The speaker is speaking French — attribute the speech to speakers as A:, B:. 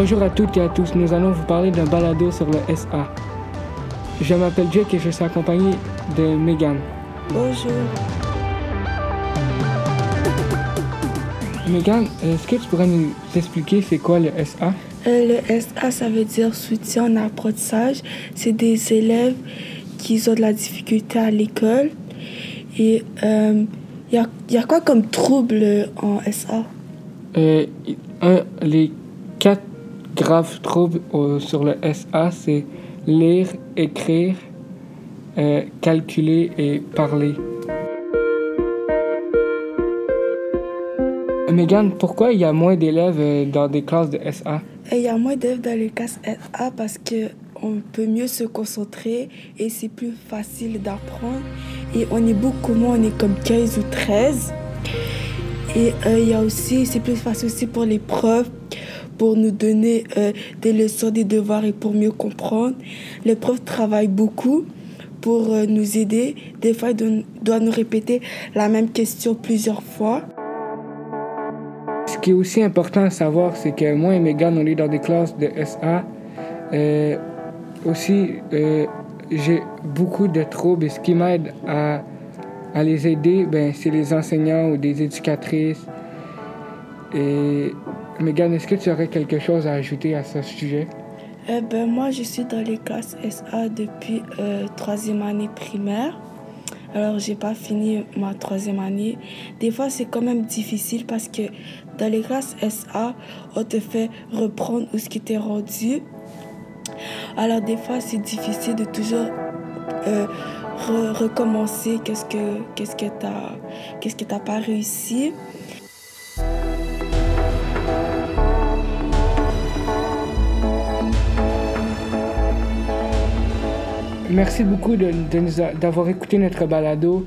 A: Bonjour à toutes et à tous, nous allons vous parler d'un balado sur le SA. Je m'appelle Jake et je suis accompagné de Megan.
B: Bonjour.
A: Megan, est-ce que tu pourrais nous expliquer c'est quoi le SA?
B: Euh, le SA, ça veut dire soutien en apprentissage. C'est des élèves qui ont de la difficulté à l'école. Et il euh, y, a, y, a, quoi comme trouble en SA?
A: Euh, un, les quatre graves troubles sur le SA, c'est lire, écrire, euh, calculer et parler. Megan, pourquoi il y a moins d'élèves euh, dans des classes de SA?
B: Il y a moins d'élèves dans les classes SA parce que on peut mieux se concentrer et c'est plus facile d'apprendre. Et on est beaucoup moins, on est comme 15 ou 13. Et euh, il y a aussi, c'est plus facile aussi pour les profs pour nous donner euh, des leçons, des devoirs et pour mieux comprendre. Les profs travaillent beaucoup pour euh, nous aider. Des fois, ils doivent nous répéter la même question plusieurs fois.
A: Ce qui est aussi important à savoir, c'est que moi et Megan, on est dans des classes de SA. Euh, aussi, j'ai beaucoup de troubles et ce qui m'aide à, à, les aider, ben, c'est les enseignants ou des éducatrices. Et Megan, est-ce que tu aurais quelque chose à ajouter à ce sujet?
B: Eh ben, moi, je suis dans les classes SA depuis euh, troisième année primaire. Alors, j'ai pas fini ma troisième année. Des fois, c'est quand même difficile parce que dans les classes SA, on te fait reprendre ce qui t'est rendu. Alors, des fois, c'est difficile de toujours euh, recommencer qu'est-ce que qu'est-ce que qu'est-ce que t'as pas réussi.
A: Merci beaucoup d'avoir écouté notre balado.